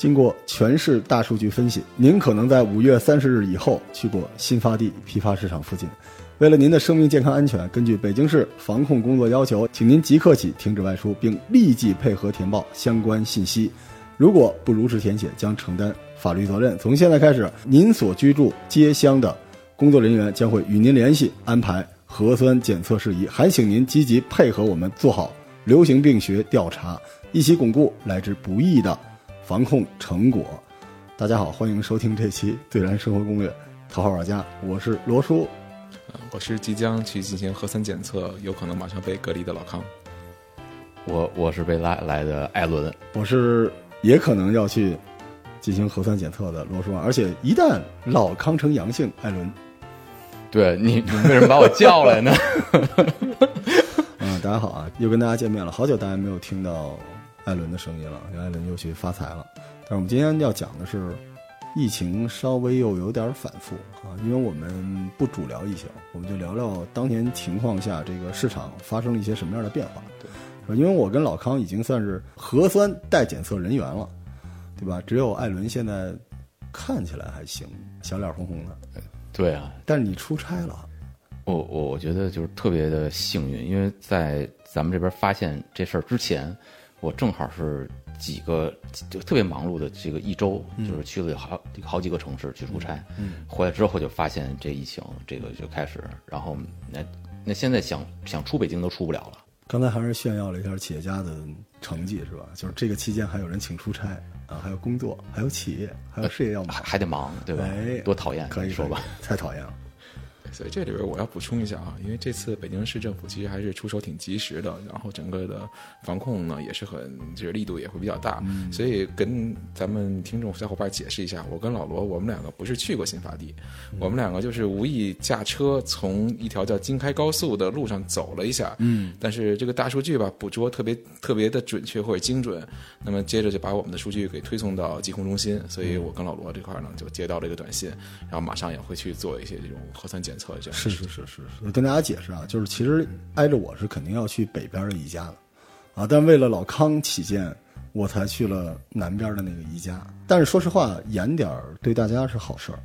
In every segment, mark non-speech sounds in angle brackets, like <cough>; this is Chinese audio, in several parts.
经过全市大数据分析，您可能在五月三十日以后去过新发地批发市场附近。为了您的生命健康安全，根据北京市防控工作要求，请您即刻起停止外出，并立即配合填报相关信息。如果不如实填写，将承担法律责任。从现在开始，您所居住街乡的工作人员将会与您联系，安排核酸检测事宜。还请您积极配合我们，做好流行病学调查，一起巩固来之不易的防控成果。大家好，欢迎收听这期《对然生活攻略》，头号玩家，我是罗叔。我是即将去进行核酸检测，有可能马上被隔离的老康。我我是被拉来的艾伦，我是也可能要去进行核酸检测的罗叔，而且一旦老康呈阳性，艾伦，对你你为什么把我叫来呢？<laughs> 嗯，大家好啊，又跟大家见面了，好久大家没有听到艾伦的声音了，艾伦又去发财了。但是我们今天要讲的是。疫情稍微又有点反复啊，因为我们不主聊疫情，我们就聊聊当前情况下这个市场发生了一些什么样的变化。对，因为我跟老康已经算是核酸待检测人员了，对吧？只有艾伦现在看起来还行，小脸红红的。对啊，但是你出差了，我我我觉得就是特别的幸运，因为在咱们这边发现这事儿之前，我正好是。几个就特别忙碌的这个一周，就是去了好好几个城市去出差，回来之后就发现这疫情，这个就开始，然后那那现在想想出北京都出不了了。刚才还是炫耀了一下企业家的成绩是吧？就是这个期间还有人请出差啊，还有工作，还有企业，还有事业要忙，还得忙，对吧？多讨厌，可以说吧？太讨厌了。所以这里边我要补充一下啊，因为这次北京市政府其实还是出手挺及时的，然后整个的防控呢也是很就是力度也会比较大，所以跟咱们听众小伙伴解释一下，我跟老罗我们两个不是去过新发地，我们两个就是无意驾车从一条叫京开高速的路上走了一下，嗯，但是这个大数据吧捕捉特别特别的准确或者精准，那么接着就把我们的数据给推送到疾控中心，所以我跟老罗这块呢就接到了一个短信，然后马上也会去做一些这种核酸检。是是是是是，跟大家解释啊，就是其实挨着我是肯定要去北边的宜家的，啊，但为了老康起见，我才去了南边的那个宜家。但是说实话，严点儿对大家是好事儿。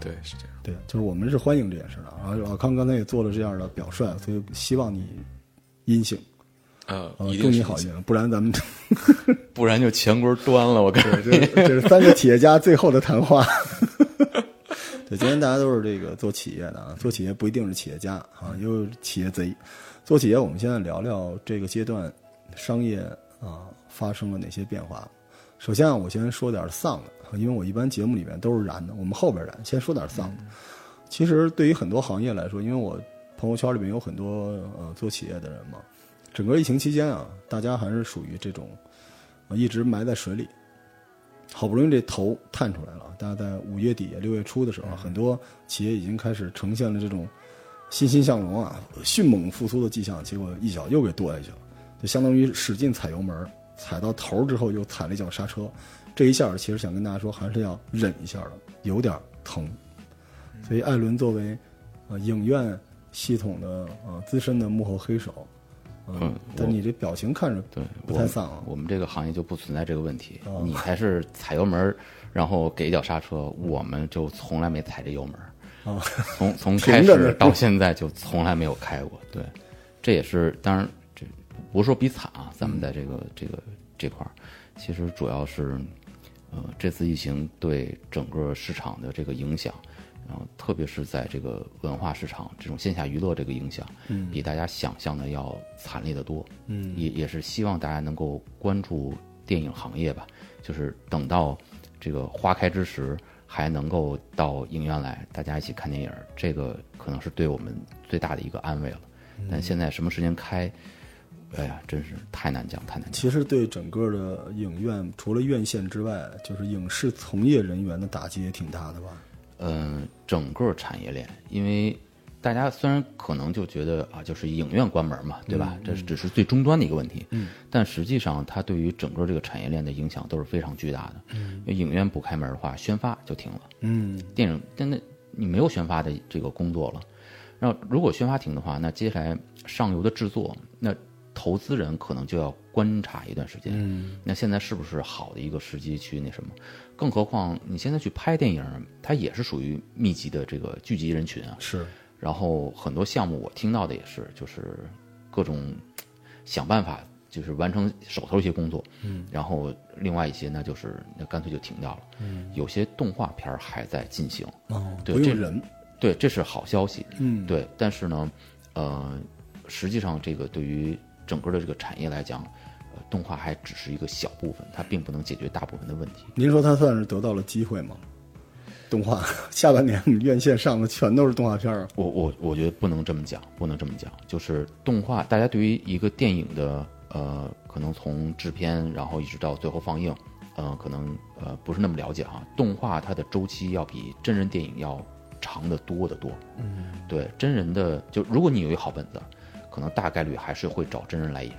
对，是这样。对，就是我们是欢迎这件事的。然后老康刚才也做了这样的表率，所以希望你阴性。呃，祝你好运，不然咱们不然就乾坤端了。我看这这是三个企业家最后的谈话。对，今天大家都是这个做企业的啊，做企业不一定是企业家啊，也有企业贼。做企业，我们现在聊聊这个阶段商业啊发生了哪些变化。首先啊，我先说点丧的，因为我一般节目里面都是燃的，我们后边燃。先说点丧的。其实对于很多行业来说，因为我朋友圈里面有很多呃做企业的人嘛，整个疫情期间啊，大家还是属于这种一直埋在水里。好不容易这头探出来了，大家在五月底六月初的时候，很多企业已经开始呈现了这种欣欣向荣啊、迅猛复苏的迹象，结果一脚又给跺下去了，就相当于使劲踩油门，踩到头之后又踩了一脚刹车，这一下其实想跟大家说，还是要忍一下的，有点疼。所以艾伦作为呃影院系统的呃资深的幕后黑手。嗯，但你这表情看着对不太丧啊。我们这个行业就不存在这个问题，你还是踩油门，然后给一脚刹车，我们就从来没踩这油门。啊，从 <laughs> 从开始到现在就从来没有开过。对，这也是当然，这不是说比惨啊，咱们在这个这个这块儿，其实主要是，呃，这次疫情对整个市场的这个影响。然后，特别是在这个文化市场，这种线下娱乐这个影响，嗯，比大家想象的要惨烈的多，嗯，也也是希望大家能够关注电影行业吧，就是等到这个花开之时，还能够到影院来，大家一起看电影，这个可能是对我们最大的一个安慰了。但现在什么时间开，哎呀，真是太难讲，太难讲。其实对整个的影院，除了院线之外，就是影视从业人员的打击也挺大的吧。嗯，整个产业链，因为大家虽然可能就觉得啊，就是影院关门嘛，对吧？这只是最终端的一个问题。嗯，但实际上它对于整个这个产业链的影响都是非常巨大的。嗯，因为影院不开门的话，宣发就停了。嗯，电影真的你没有宣发的这个工作了。然后如果宣发停的话，那接下来上游的制作，那投资人可能就要观察一段时间。嗯，那现在是不是好的一个时机去那什么？更何况你现在去拍电影，它也是属于密集的这个聚集人群啊。是，然后很多项目我听到的也是，就是各种想办法，就是完成手头一些工作，嗯，然后另外一些呢，就是那干脆就停掉了，嗯，有些动画片儿还在进行，哦，对这人，对，这是好消息，嗯，对，但是呢，呃，实际上这个对于整个的这个产业来讲，呃，动画还只是一个小部分，它并不能解决大部分的问题。您说它算是得到了机会吗？动画下半年院线上的全都是动画片儿，我我我觉得不能这么讲，不能这么讲。就是动画，大家对于一个电影的呃，可能从制片，然后一直到最后放映，呃，可能呃不是那么了解哈。动画它的周期要比真人电影要长得多得多。嗯，对，真人的就如果你有一个好本子，可能大概率还是会找真人来演，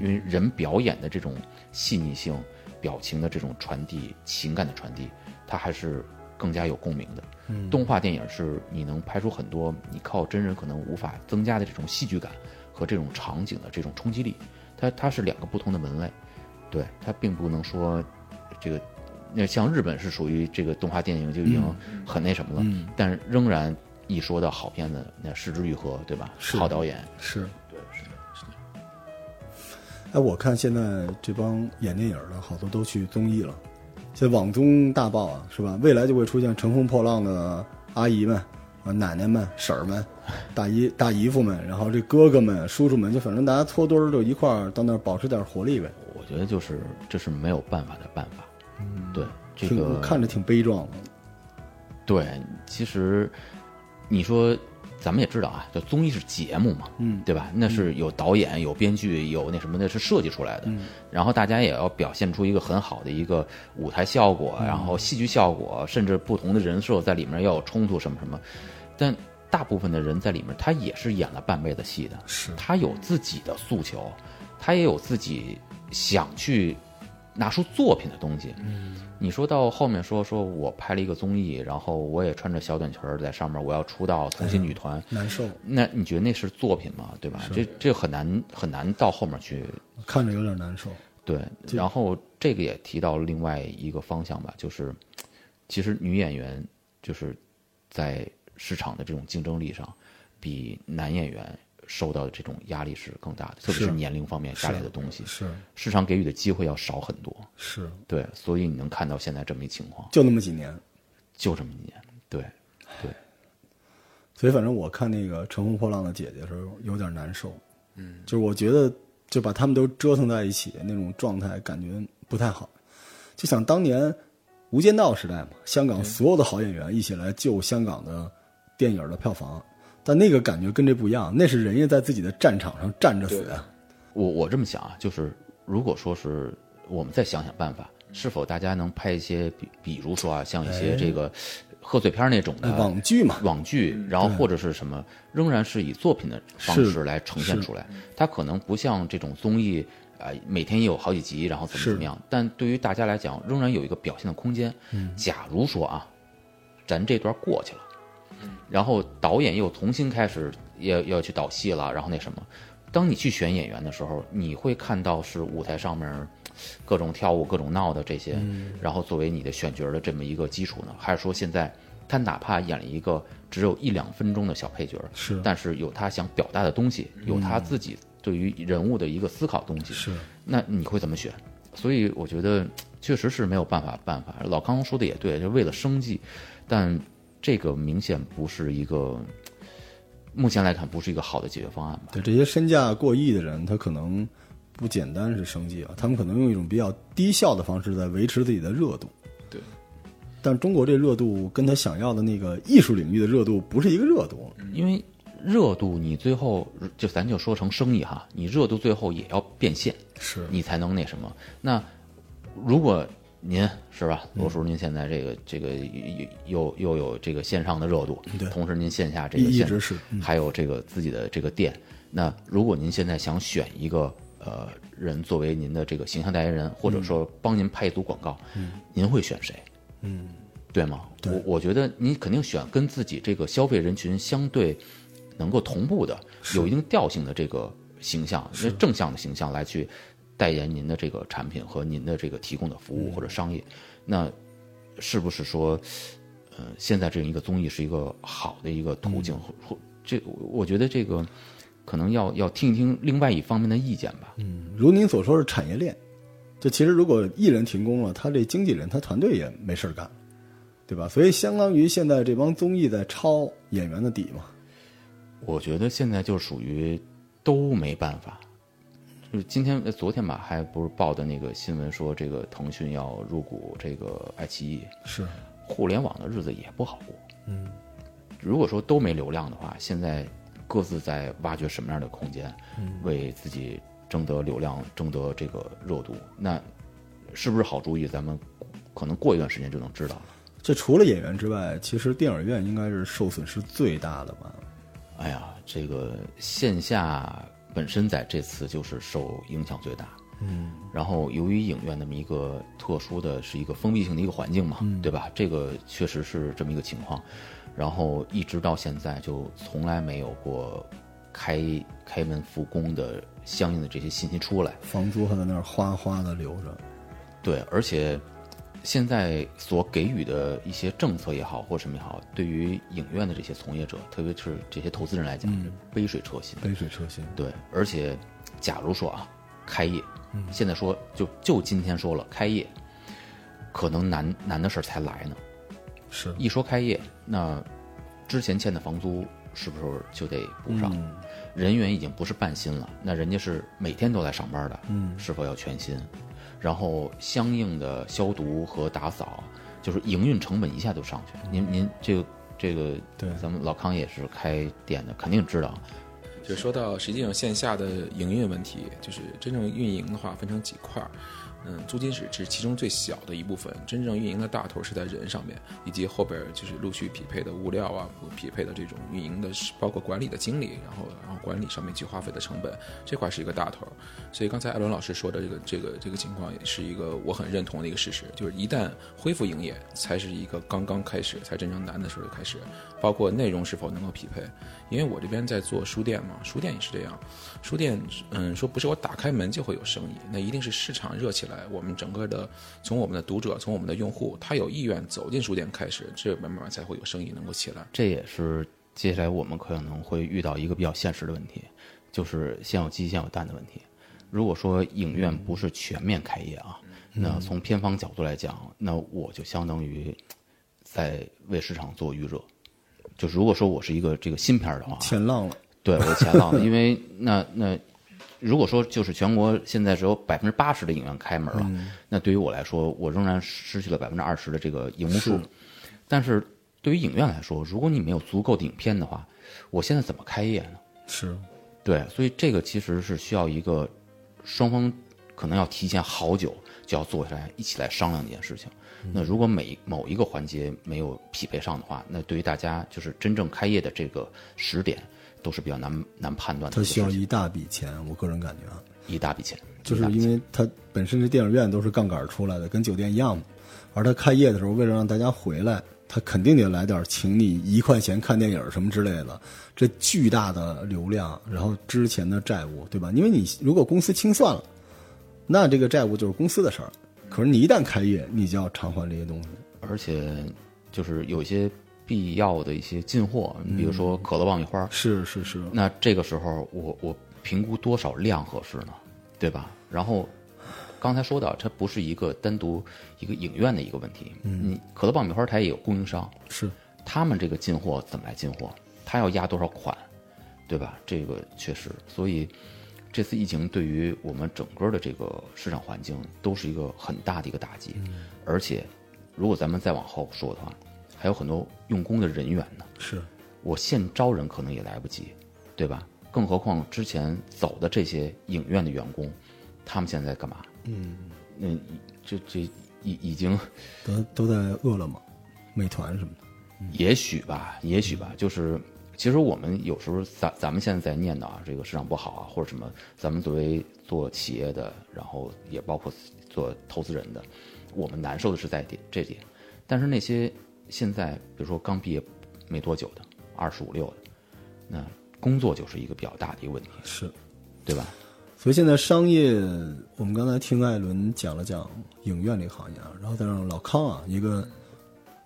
因为人表演的这种细腻性、表情的这种传递、情感的传递，它还是更加有共鸣的。动画电影是你能拍出很多你靠真人可能无法增加的这种戏剧感和这种场景的这种冲击力，它它是两个不同的门类，对它并不能说这个。那像日本是属于这个动画电影就已经很那什么了，但仍然一说到好片子，那失之愈合，对吧？是好导演，是，对，是的，是的。哎，我看现在这帮演电影的好多都去综艺了，现在网综大爆啊，是吧？未来就会出现乘风破浪的阿姨们、啊奶奶们、婶儿们、<laughs> 大姨大姨夫们，然后这哥哥们、叔叔们，就反正大家搓堆儿就一块儿到那儿保持点活力呗。我觉得就是这是没有办法的办法。嗯，对，这个看着挺悲壮的。对，其实你说咱们也知道啊，就综艺是节目嘛，嗯，对吧？那是有导演、有编剧、有那什么的，是设计出来的。嗯然后大家也要表现出一个很好的一个舞台效果，然后戏剧效果，甚至不同的人设在里面要有冲突什么什么。但大部分的人在里面，他也是演了半辈子戏的，是他有自己的诉求，他也有自己想去拿出作品的东西。嗯，你说到后面说说我拍了一个综艺，然后我也穿着小短裙儿在上面，我要出道重新女团，难受，那你觉得那是作品吗？对吧？这这很难很难到后面去看着有点难受。对。然后这个也提到另外一个方向吧，就是其实女演员就是在市场的这种竞争力上，比男演员受到的这种压力是更大的，特别是是年龄方面带来的东西，是市场给予的机会要少很多。是，对，所以你能看到现在这么一情况，就那么几年。就这么几年。对，对，所以反正我看那个《乘风破浪的姐姐》的时候有点难受，嗯，就是我觉得就把他们都折腾在一起那种状态，感觉不太好。就想当年《无间道》时代嘛，香港所有的好演员一起来救香港的电影的票房，但那个感觉跟这不一样，那是人家在自己的战场上站着死的。我我这么想啊，就是如果说是我们再想想办法，是否大家能拍一些比比如说啊，像一些这个贺岁片那种的哎网剧嘛，网剧，然后或者是什么，仍然是以作品的方式来呈现出来。它可能不像这种综艺，啊，每天也有好几集，然后怎么怎么样。但对于大家来讲，仍然有一个表现的空间。假如说啊，咱这段过去了，然后导演又重新开始要要去导戏了，然后那什么，当你去选演员的时候，你会看到是舞台上面各种跳舞、各种闹的这些，然后作为你的选角的这么一个基础呢？还是说现在他哪怕演了一个只有一两分钟的小配角，是但是有他想表达的东西，有他自己对于人物的一个思考东西，是那你会怎么选？所以我觉得确实是没有办法办法。老康说的也对，就为了生计，但这个明显不是一个，目前来看不是一个好的解决方案吧？对这些身价过亿的人，他可能不简单是生计啊，他们可能用一种比较低效的方式在维持自己的热度。对，但中国这热度跟他想要的那个艺术领域的热度不是一个热度。因为热度你最后就咱就说成生意哈，你热度最后也要变现，是你才能那什么。那如果您是吧，罗叔，您现在这个这个又又又有这个线上的热度，对同时您线下这个线直是嗯还有这个自己的这个店。那如果您现在想选一个呃人作为您的这个形象代言人，或者说帮您拍一组广告，您会选谁？嗯，对吗？对我我觉得您肯定选跟自己这个消费人群相对能够同步的、有一定调性的这个形象，那正向的形象来去代言您的这个产品和您的这个提供的服务或者商业，那是不是说，呃，现在这样一个综艺是一个好的一个途径？或或这，我觉得这个可能要要听一听另外一方面的意见吧。嗯，如您所说是产业链，就其实如果艺人停工了，他这经纪人他团队也没事儿干，对吧？所以相当于现在这帮综艺在抄演员的底嘛。我觉得现在就属于都没办法。就是今天、呃昨天吧，还不是报的那个新闻说，这个腾讯要入股这个爱奇艺，是，互联网的日子也不好过。嗯，如果说都没流量的话，现在各自在挖掘什么样的空间，为自己争得流量、争得这个热度，那是不是好主意？咱们可能过一段时间就能知道了。这除了演员之外，其实电影院应该是受损失最大的吧？哎呀，这个线下本身在这次就是受影响最大。嗯，然后由于影院那么一个特殊的是一个封闭性的一个环境嘛，对吧？这个确实是这么一个情况。然后一直到现在就从来没有过开开门复工的相应的这些信息出来。房租还在那儿哗哗的流着。对，而且现在所给予的一些政策也好，或什么也好，对于影院的这些从业者，特别是这些投资人来讲，是杯水车薪。杯水车薪。对，而且假如说啊，开业，现在说就就今天说了开业，可能难难的事儿才来呢。是一说开业，那之前欠的房租是不是就得补上？人员已经不是半薪了，那人家是每天都来上班的，嗯，是否要全薪？然后相应的消毒和打扫，就是营运成本一下就上去了。您您这个这个，对咱们老康也是开店的，肯定知道。就说到实际上线下的营运问题，就是真正运营的话分成几块儿，嗯，租金是是其中最小的一部分，真正运营的大头是在人上面，以及后边就是陆续匹配的物料啊，匹配的这种运营的，包括管理的经理，然后然后管理上面去花费的成本，这块是一个大头。所以刚才艾伦老师说的这个这个这个情况，也是一个我很认同的一个事实，就是一旦恢复营业，才是一个刚刚开始，才真正难的时候就开始，包括内容是否能够匹配。因为我这边在做书店嘛，书店也是这样，书店嗯说不是我打开门就会有生意，那一定是市场热起来，我们整个的从我们的读者，从我们的用户，他有意愿走进书店开始，这慢慢慢才会有生意能够起来。这也是接下来我们可能会遇到一个比较现实的问题，就是先有鸡先有蛋的问题。如果说影院不是全面开业啊，那从片方角度来讲，那我就相当于在为市场做预热。就是如果说我是一个这个新片儿的话，前浪了。对我前浪了，因为那那如果说就是全国现在只有百分之八十的影院开门了，那对于我来说，我仍然失去了百分之二十的这个荧幕数。但是对于影院来说，如果你没有足够的影片的话，我现在怎么开业呢？是，对，所以这个其实是需要一个双方可能要提前好久就要坐下来一起来商量这件事情。那如果每某一个环节没有匹配上的话，那对于大家就是真正开业的这个时点都是比较难难判断的。它需要一大笔钱，我个人感觉啊，一大笔钱，就是因为它本身这电影院都是杠杆出来的，跟酒店一样嘛。而他开业的时候，为了让大家回来，他肯定得来点请你一块钱看电影什么之类的。这巨大的流量，然后之前的债务，对吧？因为你如果公司清算了，那这个债务就是公司的事儿。可是你一旦开业，你就要偿还这些东西。而且就是有些必要的一些进货，比如说可乐爆米花，是是是，那这个时候我我评估多少量合适呢？对吧？然后刚才说到，它不是一个单独一个影院的一个问题。嗯，可乐爆米花它也有供应商，是他们这个进货怎么来进货？他要压多少款，对吧？这个确实，所以这次疫情对于我们整个的这个市场环境都是一个很大的一个打击。而且，如果咱们再往后说的话，还有很多用工的人员呢。是，我现招人可能也来不及，对吧？更何况之前走的这些影院的员工，他们现在在干嘛？嗯，那这这已已经都都在饿了么、美团什么的。也许吧，也许吧，就是其实我们有时候咱咱们现在在念叨啊，这个市场不好啊，或者什么，咱们作为做企业的，然后也包括做投资人的，我们难受的是在点这点。但是那些现在比如说刚毕业没多久的，二十五六的，那工作就是一个比较大的一个问题。是，对吧？所以现在商业，我们刚才听艾伦讲了讲影院这个行业啊，然后再让老康啊，一个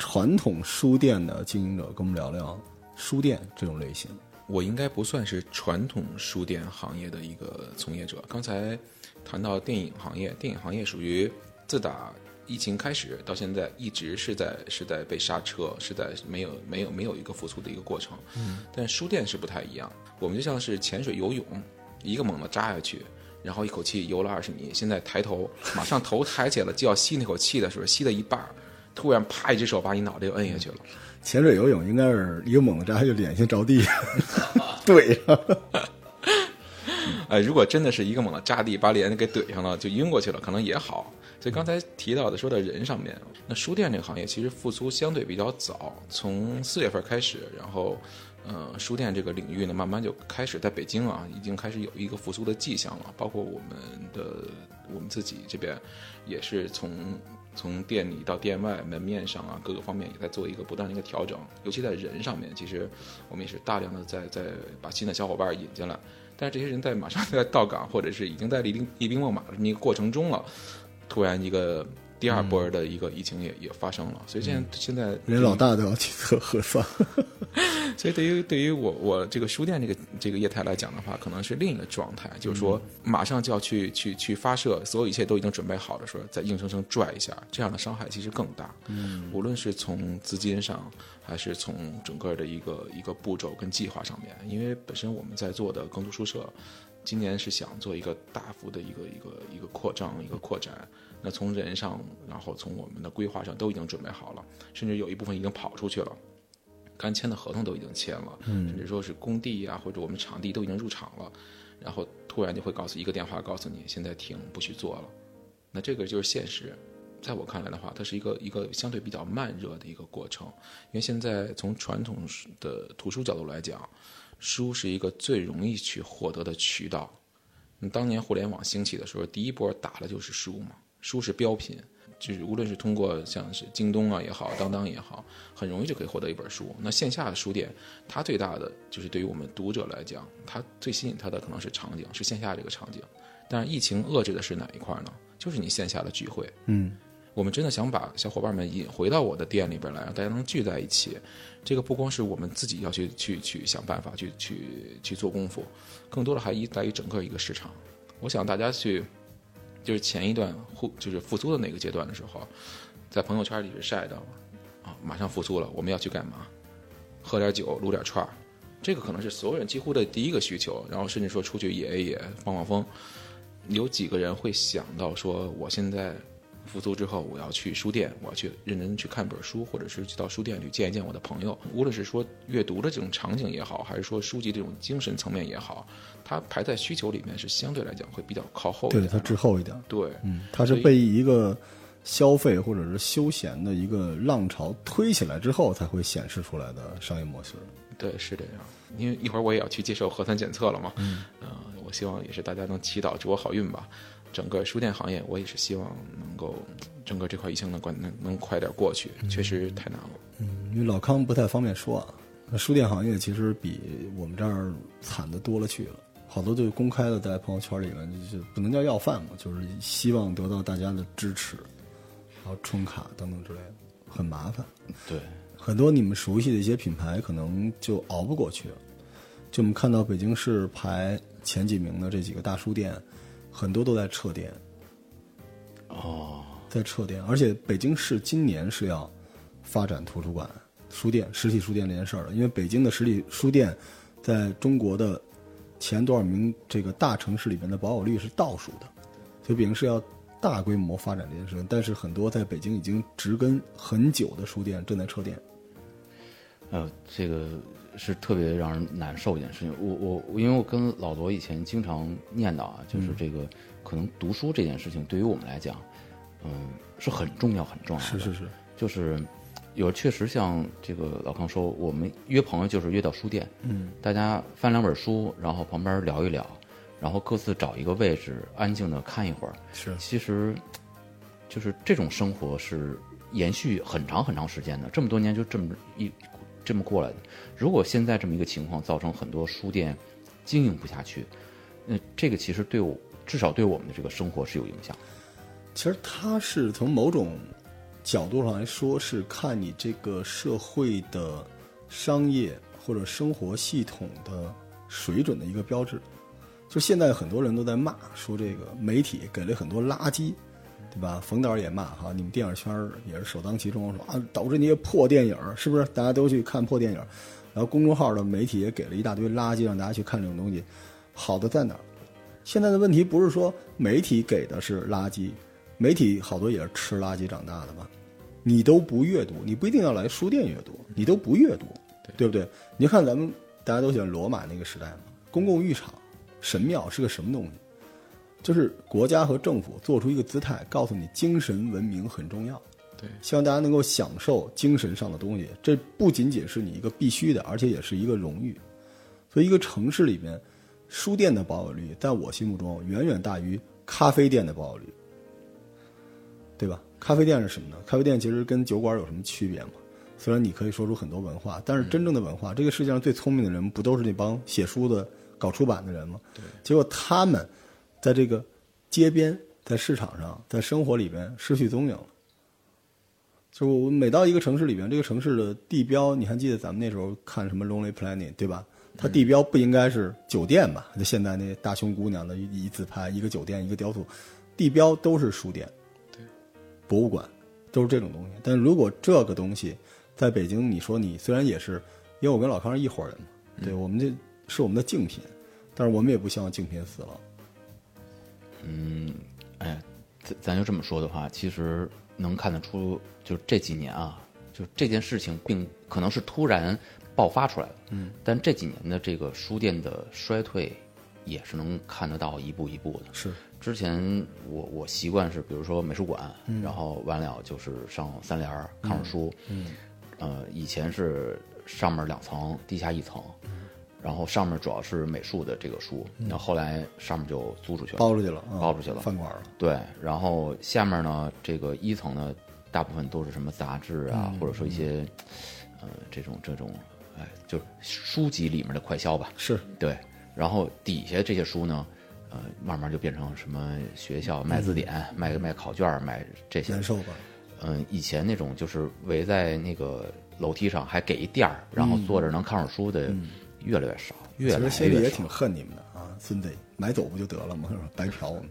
传统书店的经营者，跟我们聊聊书店这种类型。我应该不算是传统书店行业的一个从业者。刚才谈到电影行业，电影行业属于自打疫情开始到现在一直是在是在被刹车，是在没有没有没有一个复苏的一个过程。嗯，但书店是不太一样，我们就像是潜水游泳，一个猛子扎下去，然后一口气游了二十米，现在抬头，马上头抬起来了，就要吸那口气的时候，吸到一半，突然啪一只手把你脑袋又摁下去了。潜水游泳应该是一个猛子扎下去，脸先着地，对上。哎，如果真的是一个猛子扎地，把脸给怼上了，就晕过去了，可能也好。所以刚才提到的说到人上面，那书店这个行业其实复苏相对比较早，从四月份开始，然后，呃，书店这个领域呢，慢慢就开始在北京啊，已经开始有一个复苏的迹象了。包括我们的我们自己这边，也是从从店里到店外门面上啊，各个方面也在做一个不断的一个调整。尤其在人上面，其实我们也是大量的在在把新的小伙伴引进来。但是这些人在马上在到岗，或者是已经在厉兵厉兵秣马的这么一个过程中了，突然一个第二波的一个疫情也也发生了，所以现在现在连老大都要去测核酸。<laughs> 所以对于对于我我这个书店这个这个业态来讲的话，可能是另一个状态，就是说马上就要去去去发射，所有一切都已经准备好的时候，再硬生生拽一下，这样的伤害其实更大。嗯，无论是从资金上，还是从整个的一个一个步骤跟计划上面，因为本身我们在做的耕读书社，今年是想做一个大幅的一个一个一个扩张一个扩展。那从人上，然后从我们的规划上都已经准备好了，甚至有一部分已经跑出去了。刚签的合同都已经签了，甚至说是工地啊，或者我们场地都已经入场了，然后突然就会告诉一个电话，告诉你现在停，不许做了。那这个就是现实，在我看来的话，它是一个一个相对比较慢热的一个过程。因为现在从传统的图书角度来讲，书是一个最容易去获得的渠道。那当年互联网兴起的时候，第一波打的就是书嘛，书是标品。就是无论是通过像是京东啊也好，当当也好，很容易就可以获得一本书。那线下的书店，它最大的就是对于我们读者来讲，它最吸引它的可能是场景，是线下这个场景。但是疫情遏制的是哪一块呢？就是你线下的聚会。嗯，我们真的想把小伙伴们引回到我的店里边来，让大家能聚在一起。这个不光是我们自己要去去去想办法去去去做功夫，更多的还依赖于整个一个市场。我想大家去。就是前一段复就是复苏的那个阶段的时候，在朋友圈里是晒的，啊，马上复苏了，我们要去干嘛？喝点酒，撸点串儿，这个可能是所有人几乎的第一个需求。然后甚至说出去野一野，放放风。有几个人会想到说，我现在复苏之后，我要去书店，我要去认真去看本书，或者是去到书店里见一见我的朋友。无论是说阅读的这种场景也好，还是说书籍这种精神层面也好。它排在需求里面是相对来讲会比较靠后，对它滞后一点。对，嗯，它是被一个消费或者是休闲的一个浪潮推起来之后才会显示出来的商业模式。对，是这样。因为一会儿我也要去接受核酸检测了嘛，嗯，呃，我希望也是大家能祈祷祝我好运吧。整个书店行业，我也是希望能够整个这块疫情能关能能快点过去，确实太难了。嗯，因为老康不太方便说啊，那书店行业其实比我们这儿惨的多了去了。好多就公开的在朋友圈里面，就是不能叫要饭嘛，就是希望得到大家的支持，然后充卡等等之类的，很麻烦。对，很多你们熟悉的一些品牌可能就熬不过去了。就我们看到北京市排前几名的这几个大书店，很多都在撤店。哦，在撤店，而且北京市今年是要发展图书馆、书店、实体书店这件事儿的，因为北京的实体书店在中国的。前多少名这个大城市里面的保有率是倒数的，所以北京市要大规模发展这件事情。但是很多在北京已经植根很久的书店正在撤店。呃，这个是特别让人难受一件事情。我我因为我跟老罗以前经常念叨啊，就是这个可能读书这件事情对于我们来讲，嗯，是很重要很重要的。是是是，就是。有确实像这个老康说，我们约朋友就是约到书店，嗯，大家翻两本书，然后旁边聊一聊，然后各自找一个位置安静的看一会儿。是，其实，就是这种生活是延续很长很长时间的，这么多年就这么一这么过来的。如果现在这么一个情况造成很多书店经营不下去，那这个其实对我至少对我们的这个生活是有影响。其实它是从某种角度上来说，是看你这个社会的商业或者生活系统的水准的一个标志。就现在很多人都在骂说这个媒体给了很多垃圾，对吧？冯导也骂哈，你们电影圈儿也是首当其冲，说啊导致那些破电影是不是？大家都去看破电影，然后公众号的媒体也给了一大堆垃圾，让大家去看这种东西。好的在哪儿？现在的问题不是说媒体给的是垃圾，媒体好多也是吃垃圾长大的吧。你都不阅读，你不一定要来书店阅读，你都不阅读，对不对？你看咱们大家都喜欢罗马那个时代嘛，公共浴场、神庙是个什么东西？就是国家和政府做出一个姿态，告诉你精神文明很重要。对，希望大家能够享受精神上的东西，这不仅仅是你一个必须的，而且也是一个荣誉。所以，一个城市里面，书店的保有率在我心目中远远大于咖啡店的保有率，对吧？咖啡店是什么呢？咖啡店其实跟酒馆有什么区别吗？虽然你可以说出很多文化，但是真正的文化，这个世界上最聪明的人，不都是那帮写书的、搞出版的人吗？对。结果他们在这个街边、在市场上、在生活里边失去踪影了。就我每到一个城市里边，这个城市的地标，你还记得咱们那时候看什么《Lonely Planet》对吧？它地标不应该是酒店吧？就现在那大胸姑娘的一一自拍，一个酒店，一个雕塑，地标都是书店，对，博物馆都是这种东西。但如果这个东西在北京，你说你虽然也是，因为我跟老康是一伙人嘛，对我们这是我们的竞品，但是我们也不希望竞品死了。嗯，哎，咱咱就这么说的话，其实能看得出，就这几年啊，就这件事情并可能是突然爆发出来的，嗯，但这几年的这个书店的衰退，也是能看得到一步一步的。是，之前我我习惯是，比如说美术馆，然后完了就是上三联儿看会儿书，嗯，呃，以前是上面两层，地下一层。然后上面主要是美术的这个书，然后后来上面就租出去了，包出去了，啊包出去了饭馆了。对，然后下面呢，这个一层呢，大部分都是什么杂志啊，或者说一些，呃，这种这种，哎，就是书籍里面的快销吧。是，对，然后底下这些书呢，呃，慢慢就变成什么学校卖字典、卖卖考卷、卖这些难。受吧？嗯，以前那种就是围在那个楼梯上还给一垫儿，然后坐着能看会儿书的，越来越少，越来其实心里越少也挺。恨你们的啊，孙子，买走不就得了吗？是吧？白嫖我们。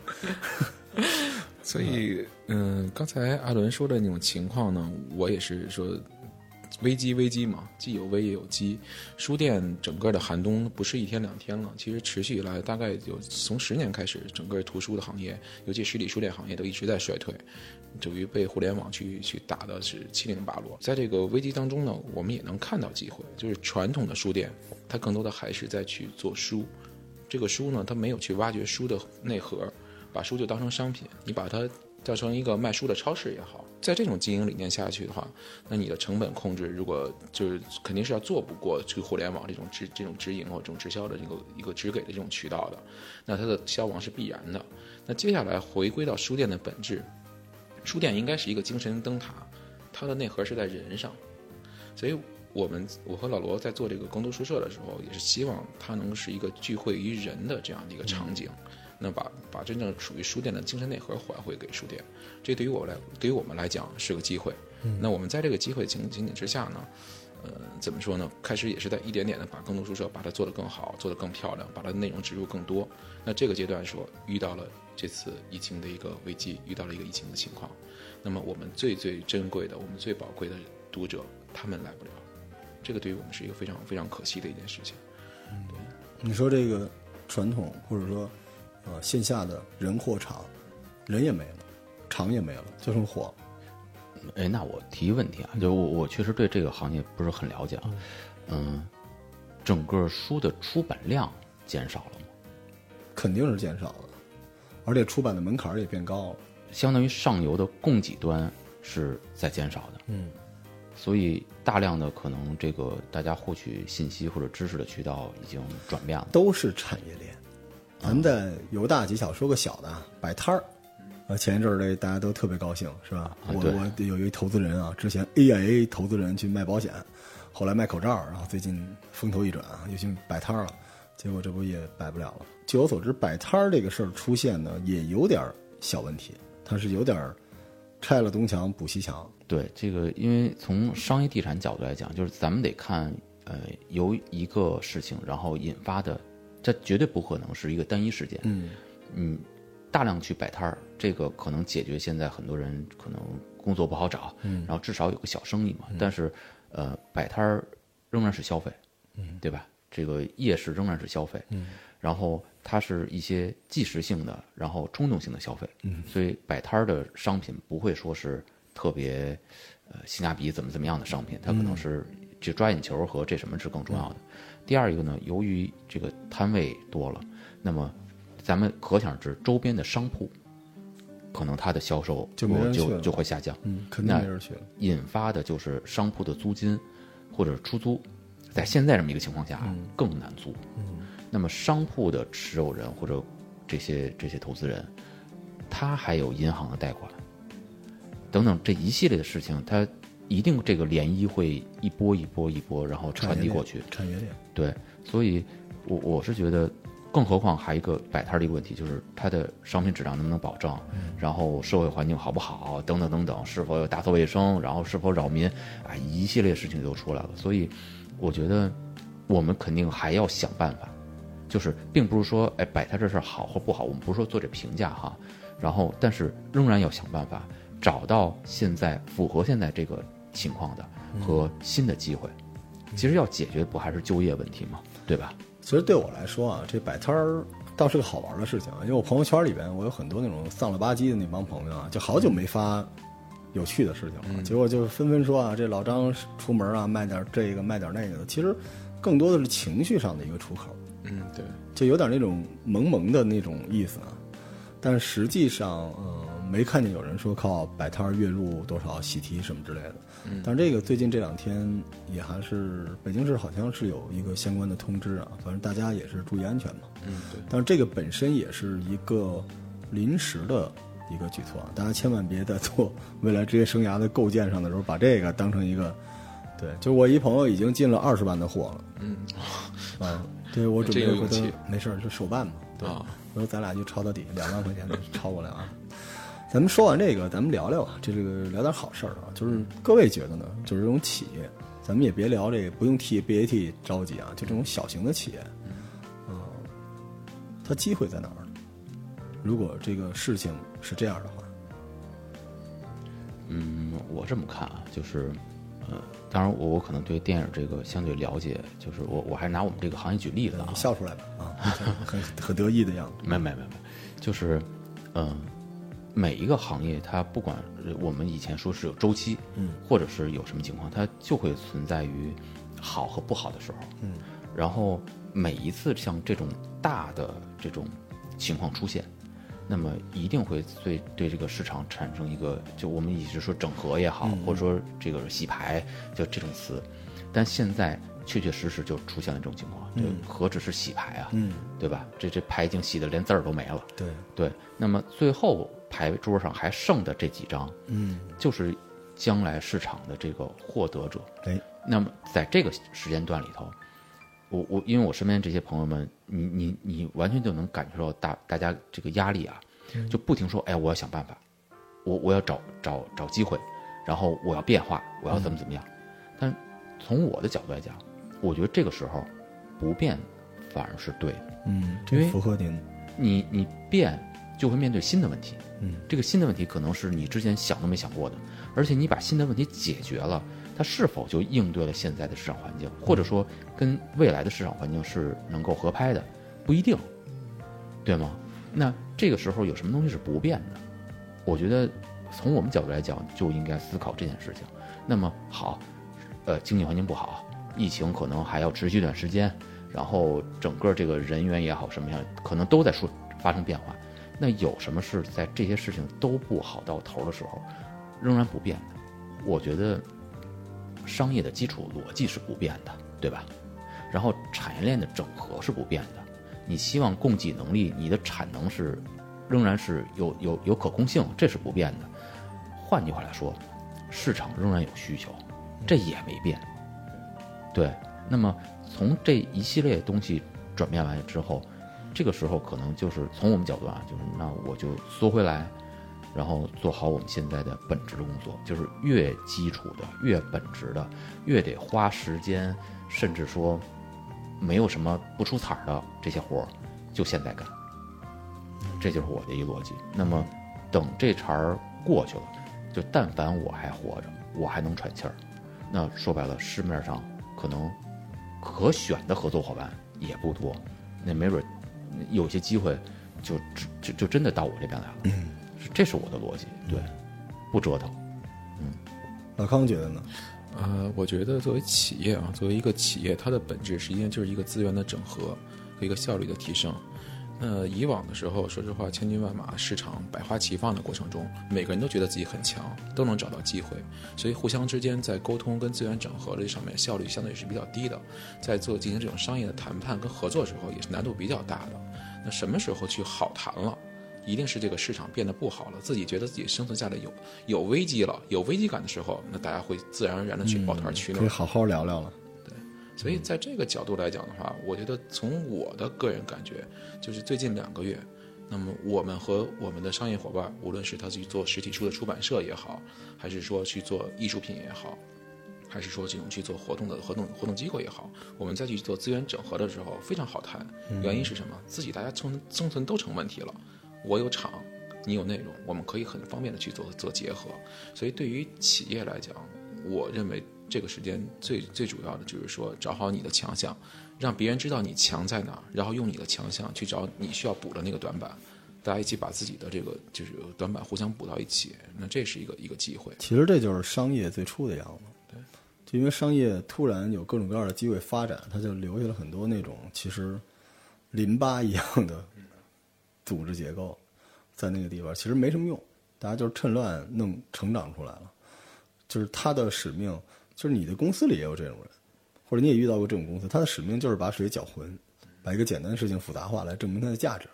<laughs> <laughs> 所以，嗯，刚才阿伦说的那种情况呢，我也是说，危机危机嘛，既有危也有机。书店整个的寒冬不是一天两天了，其实持续以来，大概有从十年开始，整个图书的行业，尤其实体书店行业都一直在衰退，等于被互联网去去打的是七零八落。在这个危机当中呢，我们也能看到机会，就是传统的书店，它更多的还是在去做书。这个书呢，它没有去挖掘书的内核，把书就当成商品，你把它叫成一个卖书的超市也好，在这种经营理念下去的话，那你的成本控制如果就是肯定是要做不过去互联网这种直这种直营或这种直销的这个一个直给的这种渠道的，那它的消亡是必然的。那接下来回归到书店的本质，书店应该是一个精神灯塔，它的内核是在人上，所以我们我和老罗在做这个更读书社的时候，也是希望它能是一个聚会于人的这样的一个场景。那把把真正属于书店的精神内核还回给书店，这对于我来对于我们来讲是个机会。嗯那我们在这个机会情情景之下呢，呃，怎么说呢？开始也是在一点点的把更多书社把它做得更好，做得更漂亮，把它的内容植入更多。那这个阶段说遇到了这次疫情的一个危机，遇到了一个疫情的情况，那么我们最最珍贵的，我们最宝贵的读者，他们来不了，这个对于我们是一个非常非常可惜的一件事情。对你说这个传统或者说呃线下的人货场，人也没了，场也没了，就剩货。哎，那我提一个问题啊，就我我确实对这个行业不是很了解啊，嗯，整个书的出版量减少了吗？肯定是减少了，而且出版的门槛儿也变高了。相当于上游的供给端是在减少的，嗯，所以大量的可能这个大家获取信息或者知识的渠道已经转变了。都是产业链。咱们再由大及小说个小的啊，摆摊儿。呃，前一阵儿这大家都特别高兴，是吧？我我有一投资人啊，之前 AIA 投资人去卖保险，后来卖口罩，然后最近风头一转啊，又去摆摊儿了。结果这不也摆不了了。据我所知，摆摊儿这个事儿出现呢，也有点儿小问题，它是有点儿拆了东墙补西墙。对这个，因为从商业地产角度来讲，就是咱们得看，呃，由一个事情然后引发的，这绝对不可能是一个单一事件。嗯嗯，大量去摆摊儿，这个可能解决现在很多人可能工作不好找，嗯，然后至少有个小生意嘛。但是，呃，摆摊儿仍然是消费，嗯，对吧？这个夜市仍然是消费，嗯，然后它是一些即时性的，然后冲动性的消费，嗯，所以摆摊儿的商品不会说是特别，呃，性价比怎么怎么样的商品，它可能是这抓眼球和这什么是更重要的。第二一个呢，由于这个摊位多了，那么咱们可想而知，周边的商铺可能它的销售就就就会下降，嗯，肯定没人去了。引发的就是商铺的租金或者出租，在现在这么一个情况下啊更难租。那么商铺的持有人或者这些这些投资人，他还有银行的贷款，等等这一系列的事情，它一定这个涟漪会一波一波一波，然后传递过去。产业链，对，所以我我是觉得，更何况还一个摆摊儿的一个问题，就是它的商品质量能不能保证，然后社会环境好不好，等等等等，是否有打扫卫生，然后是否扰民，啊，一系列事情就出来了。所以，我觉得我们肯定还要想办法，就是并不是说，哎，摆摊这事儿好或不好，我们不是说做这评价哈，然后但是仍然要想办法找到现在符合现在这个情况的和新的机会。其实要解决不还是就业问题吗？对吧？其实对我来说啊，这摆摊儿倒是个好玩的事情啊，因为我朋友圈里边我有很多那种丧了吧唧的那帮朋友啊，就好久没发有趣的事情了，结果就纷纷说啊，这老张出门啊卖点这个卖点那个的，其实更多的是情绪上的一个出口，嗯，对，就有点那种萌萌的那种意思啊。但实际上，呃，没看见有人说靠摆摊儿月入多少喜提什么之类的。但这个最近这两天也还是北京市好像是有一个相关的通知啊，反正大家也是注意安全嘛。嗯，对，但是这个本身也是一个临时的一个举措啊，大家千万别在做 <laughs> 未来职业生涯的构建上的时候，把这个当成一个，对，就我一朋友已经进了二十万的货了，嗯，啊，对我准备回头真有勇气。没事儿就手办嘛，对，啊。回头咱俩就抄到底，两万块钱的抄过来啊。咱们说完这个，咱们聊聊啊，这个聊点好事儿啊，就是各位觉得呢，就是这种企业，咱们也别聊这个，不用替 BAT 着急啊，就这种小型的企业，嗯，它机会在哪儿呢？如果这个事情是这样的话，嗯，我这么看啊，就是，呃，当然我我可能对电影这个相对了解，就是我我还拿我们这个行业举例子啊你，笑出来吧啊，很很得意的样子。没没没没，就是，嗯、每一个行业它不管呃我们以前说是有周期，嗯，或者是有什么情况，它就会存在于好和不好的时候，嗯，然后每一次像这种大的这种情况出现，那么一定会对对这个市场产生一个，就我们一直说整合也好，或者说这个洗牌，就这种词，但现在确确实实就出现了这种情况，这何止是洗牌啊，嗯，对吧？这这牌已经洗的连字儿都没了，对，对，那么最后牌桌上还剩的这几张，嗯，就是将来市场的这个获得者。哎，那么在这个时间段里头，我我因为我身边这些朋友们，你你你完全就能感觉到大大家这个压力啊，就不停说，哎，我要想办法，我我要找找找机会，然后我要变化，我要怎么怎么样。但从我的角度来讲，我觉得这个时候不变反而是对的。嗯，因这为符合您，你你变就会面对新的问题，嗯，这个新的问题可能是你之前想都没想过的，而且你把新的问题解决了，它是否就应对了现在的市场环境，或者说跟未来的市场环境是能够合拍的，不一定，对吗？那这个时候有什么东西是不变的？我觉得从我们角度来讲，就应该思考这件事情。那么好，呃，经济环境不好，疫情可能还要持续一段时间，然后整个这个人员也好，什么样，可能都在说发生变化。那有什么是在这些事情都不好到头的时候，仍然不变的？我觉得商业的基础逻辑是不变的，对吧？然后产业链的整合是不变的。你希望供给能力，你的产能是仍然是有有有可控性，这是不变的。换句话来说，市场仍然有需求，这也没变。对，那么从这一系列东西转变完之后，这个时候可能就是从我们角度啊，就是那我就缩回来，然后做好我们现在的本职的工作，就是越基础的、越本职的、越得花时间，甚至说没有什么不出彩儿的这些活儿，就现在干。这就是我的一个逻辑。那么，等这茬儿过去了，就但凡我还活着，我还能喘气儿，那说白了，市面上可能可选的合作伙伴也不多，那没准儿有些机会就就就就真的到我这边来了。嗯，这是我的逻辑，对，不折腾。嗯老康觉得呢？呃，我觉得作为企业啊，作为一个企业，它的本质实际上就是一个资源的整合和一个效率的提升。那以往的时候，说实话，千军万马，市场百花齐放的过程中，每个人都觉得自己很强，都能找到机会，所以互相之间在沟通跟资源整合这上面效率相对也是比较低的，在做进行这种商业的谈判跟合作的时候，也是难度比较大的。那什么时候去好谈了？一定是这个市场变得不好了，自己觉得自己生存下来有有危机了，有危机感的时候，那大家会自然而然的去抱团取暖。可以好好聊聊了。所以在这个角度来讲的话，我觉得从我的个人感觉，就是最近两个月，那么我们和我们的商业伙伴，无论是他去做实体书的出版社也好，还是说去做艺术品也好，还是说这种去做活动的活动活动机构也好，我们再去做资源整合的时候非常好谈。原因是什么？自己大家生生存都成问题了，我有厂，你有内容，我们可以很方便的去做做结合。所以对于企业来讲，我认为。这个时间最最主要的就是说，找好你的强项，让别人知道你强在哪儿，然后用你的强项去找你需要补的那个短板，大家一起把自己的这个就是短板互相补到一起，那这是一个一个机会。其实这就是商业最初的样子。对，就因为商业突然有各种各样的机会发展，它就留下了很多那种其实淋巴一样的组织结构，在那个地方其实没什么用，大家就是趁乱弄成长出来了，就是它的使命。就是你的公司里也有这种人，或者你也遇到过这种公司，他的使命就是把水搅浑，把一个简单的事情复杂化，来证明它的价值，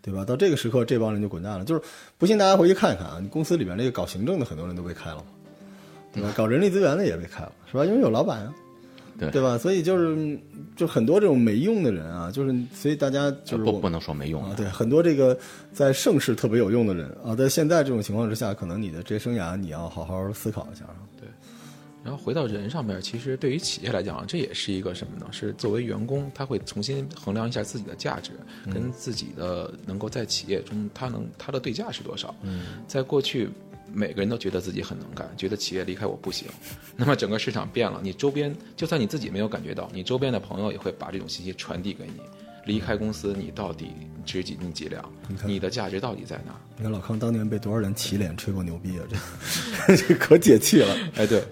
对吧？到这个时刻，这帮人就滚蛋了。就是不信大家回去看一看啊，你公司里边那个搞行政的很多人都被开了，对吧？搞人力资源的也被开了，是吧？因为有老板啊，对对吧？所以就是就很多这种没用的人啊，就是所以大家就是不不能说没用啊，对，很多这个在盛世特别有用的人啊，在现在这种情况之下，可能你的职业生涯你要好好思考一下。然后回到人上面，其实对于企业来讲，这也是一个什么呢？是作为员工，他会重新衡量一下自己的价值，跟自己的能够在企业中他能他的对价是多少。嗯，在过去，每个人都觉得自己很能干，觉得企业离开我不行。<laughs> 那么整个市场变了，你周边就算你自己没有感觉到，你周边的朋友也会把这种信息传递给你。离开公司，你到底值几斤几两？你的价值到底在哪？你看老康当年被多少人起脸吹过牛逼啊？这 <laughs> 这可解气了。哎，对。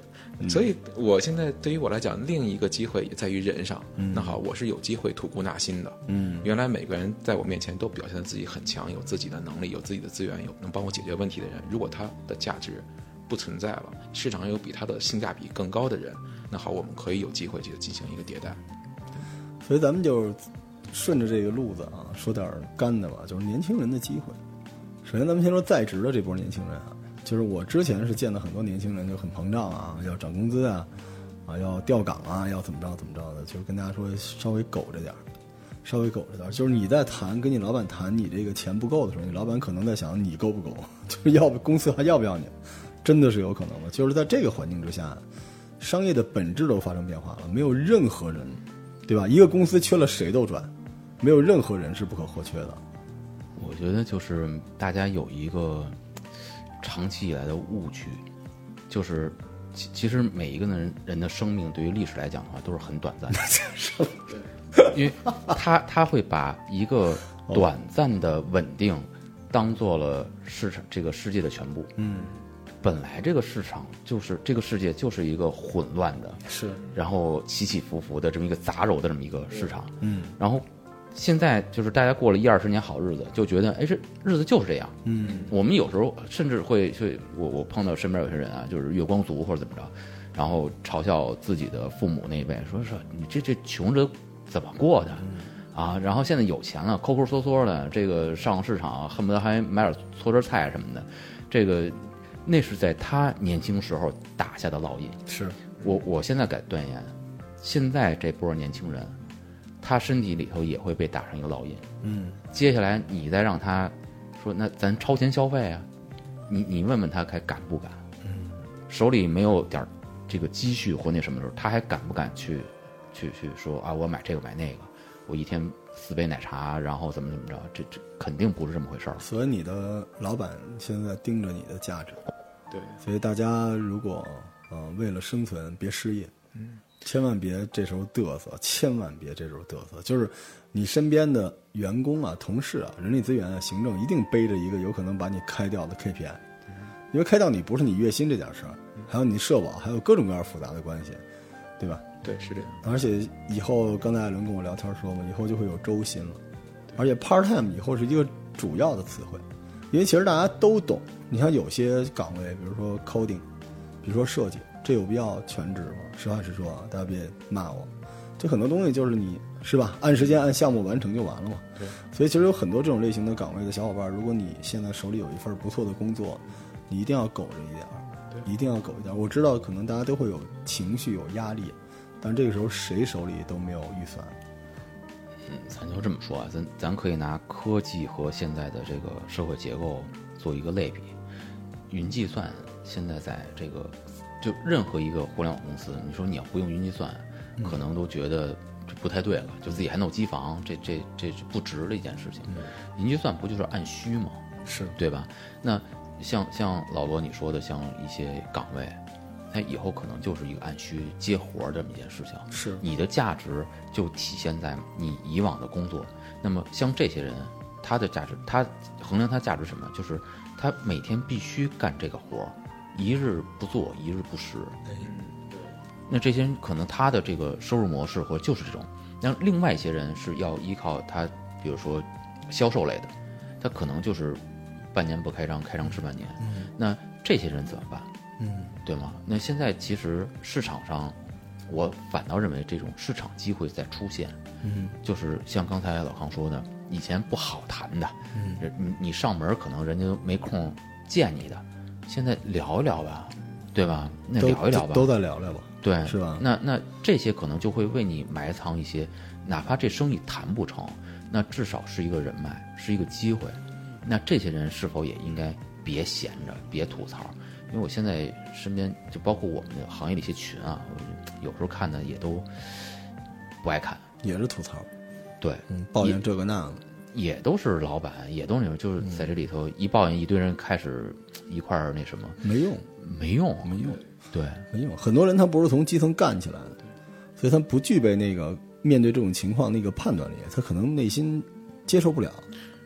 所以，我现在对于我来讲，另一个机会也在于人上。那好，我是有机会吐故纳新的。嗯，原来每个人在我面前都表现自己很强，有自己的能力，有自己的资源，有能帮我解决问题的人。如果他的价值不存在了，市场上有比他的性价比更高的人，那好，我们可以有机会去进行一个迭代。所以，咱们就顺着这个路子啊，说点干的吧，就是年轻人的机会。首先，咱们先说在职的这波年轻人啊。就是我之前是见到很多年轻人就很膨胀啊，要涨工资啊，啊要调岗啊，要怎么着怎么着的，就是跟大家说稍微苟着点儿，稍微苟着点儿。就是你在谈跟你老板谈你这个钱不够的时候，你老板可能在想你够不够，<laughs> 就是要不公司还要不要你，真的是有可能的。就是在这个环境之下，商业的本质都发生变化了，没有任何人，对吧？一个公司缺了谁都转，没有任何人是不可或缺的。我觉得就是大家有一个。长期以来的误区，就是其其实每一个人人的生命对于历史来讲的话都是很短暂的，<laughs> 因为他他会把一个短暂的稳定当做了市场这个世界的全部。嗯，本来这个市场就是这个世界就是一个混乱的，是，然后起起伏伏的这么一个杂糅的这么一个市场。嗯，然后。现在就是大家过了一二十年好日子，就觉得哎，这日子就是这样。嗯，我们有时候甚至会去，我我碰到身边有些人啊，就是月光族或者怎么着，然后嘲笑自己的父母那一辈，说说你这这穷着怎么过的啊？然后现在有钱了，抠抠缩缩的，这个上市场恨不得还买点搓汁菜什么的，这个那是在他年轻时候打下的烙印。是我我现在敢断言，现在这波年轻人。他身体里头也会被打上一个烙印。嗯，接下来你再让他说，那咱超前消费啊，你你问问他还敢不敢？嗯，手里没有点儿这个积蓄或那什么的时候，他还敢不敢去去去说啊？我买这个买那个，我一天四杯奶茶，然后怎么怎么着？这这肯定不是这么回事儿。所以你的老板现在盯着你的价值，对，所以大家如果呃为了生存别失业，嗯，千万别这时候嘚瑟，千万别这时候嘚瑟。就是你身边的员工啊、同事啊、人力资源啊、行政一定背着一个有可能把你开掉的 KPI，因为开掉你不是你月薪这点事儿，还有你社保，还有各种各样复杂的关系，对吧？对，是这样。而且以后刚才艾伦跟我聊天说嘛，以后就会有周薪了，而且 part time 以后是一个主要的词汇，因为其实大家都懂。你像有些岗位，比如说 coding，比如说设计，这有必要全职吗？实话实说啊，大家别骂我。就很多东西就是你是吧，按时间按项目完成就完了嘛。对。所以其实有很多这种类型的岗位的小伙伴，如果你现在手里有一份不错的工作，你一定要苟着一点儿，一定要苟一点儿。我知道可能大家都会有情绪、有压力。但这个时候谁手里都没有预算，嗯，咱就这么说啊，咱咱可以拿科技和现在的这个社会结构做一个类比。云计算现在在这个就任何一个互联网公司，你说你要不用云计算，可能都觉得这不太对了，就自己还弄机房，这这这是不值的一件事情。云计算不就是按需吗？是对吧？那像像老罗你说的，像一些岗位。它以后可能就是一个按需接活儿这么一件事情，是你的价值就体现在你以往的工作。那么像这些人，他的价值，他衡量他价值什么？就是他每天必须干这个活儿，一日不做，一日不食。那这些人可能他的这个收入模式或就是这种。那另外一些人是要依靠他，比如说销售类的，他可能就是半年不开张，开张吃半年。那这些人怎么办？嗯，对吗？那现在其实市场上，我反倒认为这种市场机会在出现。嗯，就是像刚才老康说的，以前不好谈的，嗯，你你上门可能人家没空见你的，现在聊一聊吧，对吧？那聊一聊吧，都再聊聊吧，对，是吧？那那这些可能就会为你埋藏一些，哪怕这生意谈不成，那至少是一个人脉，是一个机会。那这些人是否也应该别闲着，别吐槽？因为我现在身边就包括我们的行业的一些群啊，有时候看的也都不爱看，也是吐槽，对，嗯，抱怨这个那个，也都是老板，也都是就是在这里头一抱怨，一堆人开始一块儿那什么，没用，没用，没用，对，没用。很多人他不是从基层干起来的，所以他不具备那个面对这种情况那个判断力，他可能内心接受不了，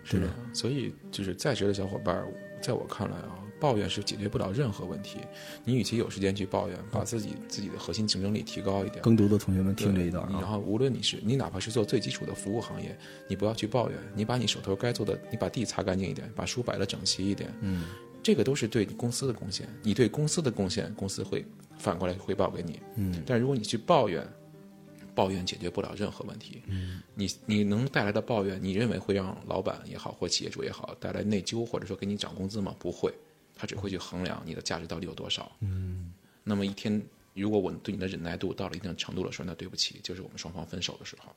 是的。所以就是在职的小伙伴，在我看来啊。抱怨是解决不了任何问题。你与其有时间去抱怨，把自己自己的核心竞争力提高一点。更多的同学们听这一段啊。然后，无论你是你哪怕是做最基础的服务行业，你不要去抱怨，你把你手头该做的，你把地擦干净一点，把书摆的整齐一点。嗯，这个都是对你公司的贡献。你对公司的贡献，公司会反过来回报给你。嗯，但如果你去抱怨，抱怨解决不了任何问题。嗯，你你能带来的抱怨，你认为会让老板也好，或企业主也好带来内疚，或者说给你涨工资吗？不会。他只会去衡量你的价值到底有多少。嗯，那么一天，如果我对你的忍耐度到了一定程度的时候，那对不起，就是我们双方分手的时候。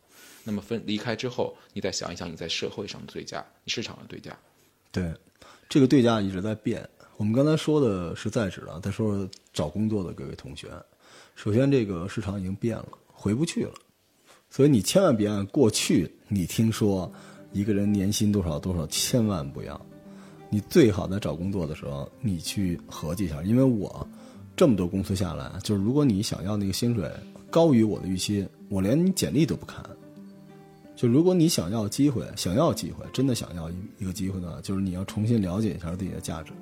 那么分离开之后，你再想一想你在社会上的对价，你市场的对价。对，这个对价一直在变。我们刚才说的是在职的，再说说找工作的各位同学。首先，这个市场已经变了，回不去了。所以你千万别按过去你听说一个人年薪多少多少，千万不要。你最好在找工作的时候，你去合计一下，因为我这么多公司下来，就是如果你想要那个薪水高于我的预期，我连简历都不看。就如果你想要机会，想要机会，真的想要一个机会呢，就是你要重新了解一下自己的价值，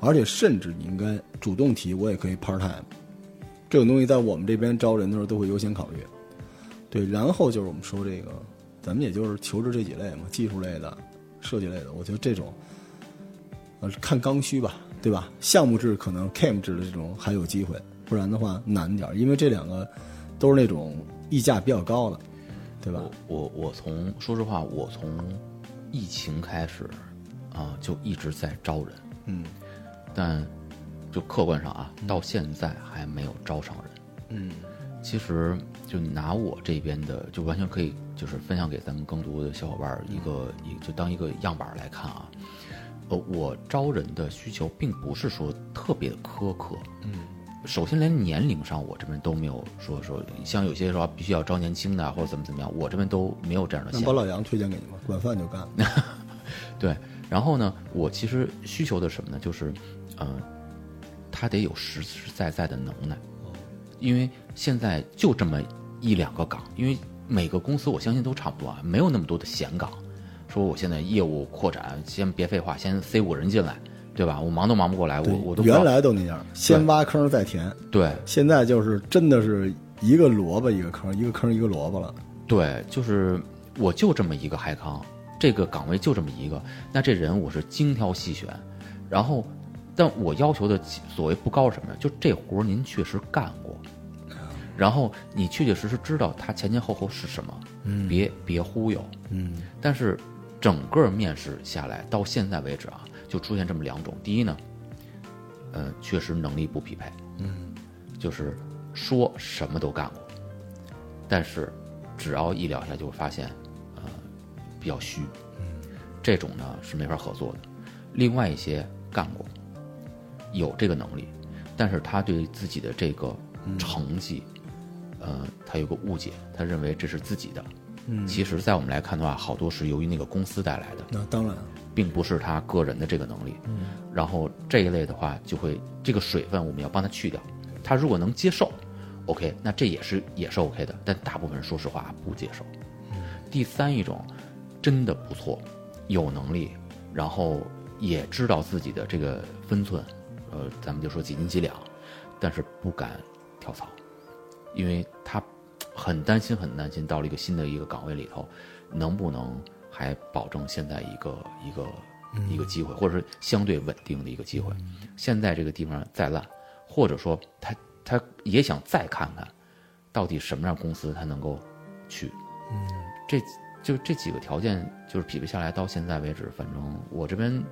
而且甚至你应该主动提，我也可以 part time。这种东西在我们这边招人的时候都会优先考虑。对，然后就是我们说这个，咱们也就是求职这几类嘛，技术类的、设计类的，我觉得这种。呃看刚需吧，对吧？项目制可能 CAM 制的这种还有机会，不然的话难点因为这两个都是那种溢价比较高的，对吧？我我从说实话，我从疫情开始啊，就一直在招人，嗯，但就客观上啊，到现在还没有招上人，嗯，其实就拿我这边的，就完全可以就是分享给咱们更多的小伙伴儿一个一就当一个样板儿来看啊。呃，我招人的需求并不是说特别的苛刻，嗯，首先连年龄上我这边都没有说说像有些说必须要招年轻的或者怎么怎么样，我这边都没有这样的。那把老杨推荐给你们，管饭就干。<laughs> 对，然后呢，我其实需求的什么呢？就是，呃，他得有实实在在的能耐，因为现在就这么一两个岗，因为每个公司我相信都差不多啊，没有那么多的闲岗。说我现在业务扩展，先别废话，先塞五人进来，对吧？我忙都忙不过来，我我都原来都那样，先挖坑再填。对现在就是真的是一个萝卜一个坑，一个坑一个萝卜了。对，就是我就这么一个海康，这个岗位就这么一个，那这人我是精挑细选，然后，但我要求的所谓不高是什么呀？就这活您确实干过，然后你确确实实知道他前前后后是什么，嗯，别别忽悠，嗯，但是整个面试下来到现在为止啊，就出现这么两种。第一呢，呃，确实能力不匹配，嗯，就是说什么都干过，但是只要一聊下来就会发现，呃，比较虚，嗯，这种呢是没法合作的。另外一些干过，有这个能力，但是他对自己的这个成绩，呃，他有个误解，他认为这是自己的。嗯，其实，在我们来看的话，好多是由于那个公司带来的，那当然，并不是他个人的这个能力。嗯，然后这一类的话，就会这个水分我们要帮他去掉。他如果能接受，OK，那这也是也是 OK 的。但大部分人说实话不接受。第三一种，真的不错，有能力，然后也知道自己的这个分寸，呃，咱们就说几斤几两，但是不敢跳槽，因为他很担心，很担心到了一个新的一个岗位里头，能不能还保证现在一个一个一个机会，或者是相对稳定的一个机会。现在这个地方再烂，或者说他他也想再看看，到底什么样公司他能够去。嗯，这就这几个条件就是匹配下来，到现在为止，反正我这边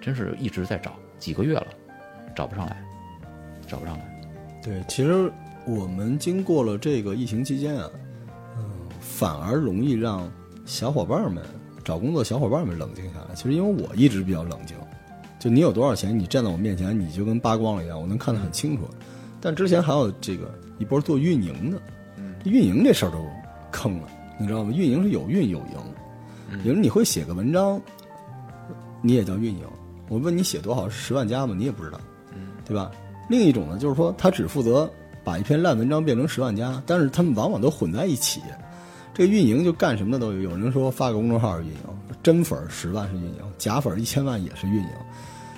真是一直在找，几个月了，找不上来，找不上来。对，其实我们经过了这个疫情期间啊，嗯，反而容易让小伙伴们找工作，小伙伴们冷静下来。其实因为我一直比较冷静，就你有多少钱，你站在我面前，你就跟扒光了一样，我能看得很清楚。但之前还有这个一波做运营的，运营这事儿都坑了，你知道吗？运营是有运有赢，有人你会写个文章，你也叫运营。我问你写多好，十万加吗？你也不知道，对吧？另一种呢，就是说他只负责把一篇烂文章变成十万加，但是他们往往都混在一起。这个运营就干什么的都有，有人说发个公众号是运营，真粉十万是运营，假粉一千万也是运营。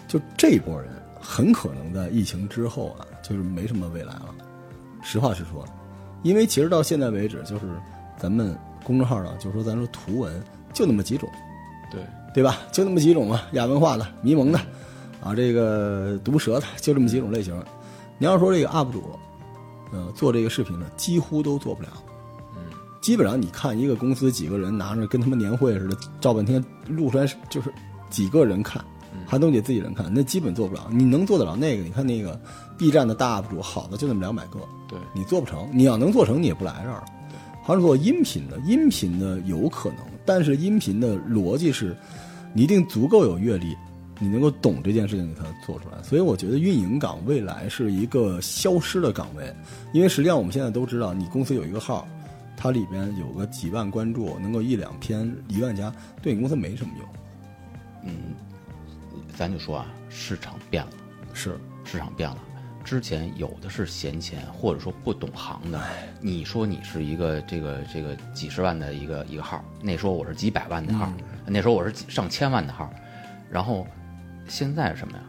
就这波人很可能在疫情之后啊，就是没什么未来了。实话实说，因为其实到现在为止，就是咱们公众号呢，就是说咱说图文就那么几种，对，对吧？就那么几种嘛，亚文化的、迷蒙的，啊，这个毒舌的，就这么几种类型。你要说这个 UP 主，嗯、做这个视频的，几乎都做不了。基本上你看一个公司几个人拿着跟他们年会似的照半天，录出来就是几个人看，还都得自己人看，那基本做不了。你能做得了那个？你看那个 B 站的大 UP 主，好的就那么两百个，对你做不成。你要能做成，你也不来这儿了。还是做音频的，音频的有可能，但是音频的逻辑是，你一定足够有阅历，你能够懂这件事情，你才能做出来。所以我觉得运营岗未来是一个消失的岗位，因为实际上我们现在都知道，你公司有一个号，它里边有个几万关注，能够一两篇一万加，对你公司没什么用。嗯咱就说啊，市场变了。是，市场变了，之前有的是闲钱，或者说不懂行的。你说你是一个这个这个几十万的一个一个号，那时候我是几百万的号，那时候我是几上千万的号，然后现在是什么呀？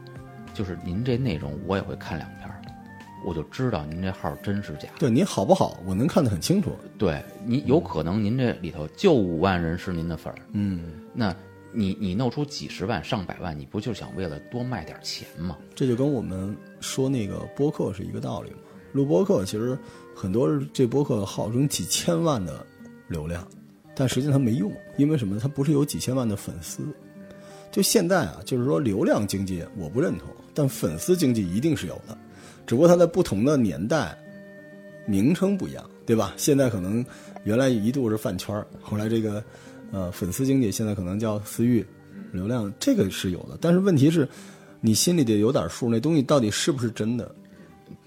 就是您这内容我也会看两篇儿，我就知道您这号真是假。对您好不好，我能看得很清楚。对你有可能您这里头就五万人是您的粉儿，嗯，那你你弄出几十万上百万，你不就是想为了多卖点钱吗？这就跟我们说那个播客是一个道理嘛。录播客其实很多这播客号称几千万的流量，但实际上它没用，因为什么呢？它不是有几千万的粉丝。就现在啊，就是说流量经济我不认同，但粉丝经济一定是有的，只不过它在不同的年代，名称不一样，对吧？现在可能原来一度是饭圈，后来这个呃粉丝经济，现在可能叫私域流量，这个是有的。但是问题是，你心里得有点数，那东西到底是不是真的？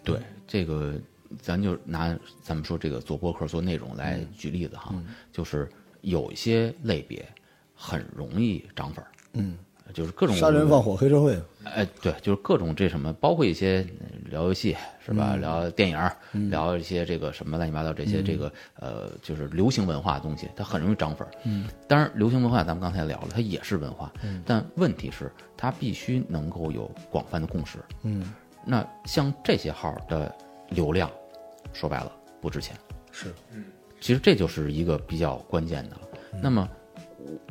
对这个，咱就拿咱们说这个做播客做内容来举例子哈，就是有一些类别很容易涨粉儿，嗯，就是各种杀人放火黑社会，哎，对，就是各种这什么，包括一些呃聊游戏是吧？嗯聊电影儿，聊一些这个什么乱七八糟这些这个呃，就是流行文化的东西，它很容易涨粉。嗯，当然，流行文化咱们刚才聊了，它也是文化，嗯但问题是它必须能够有广泛的共识。嗯，那像这些号的流量，说白了不值钱。是嗯其实这就是一个比较关键的了。那么，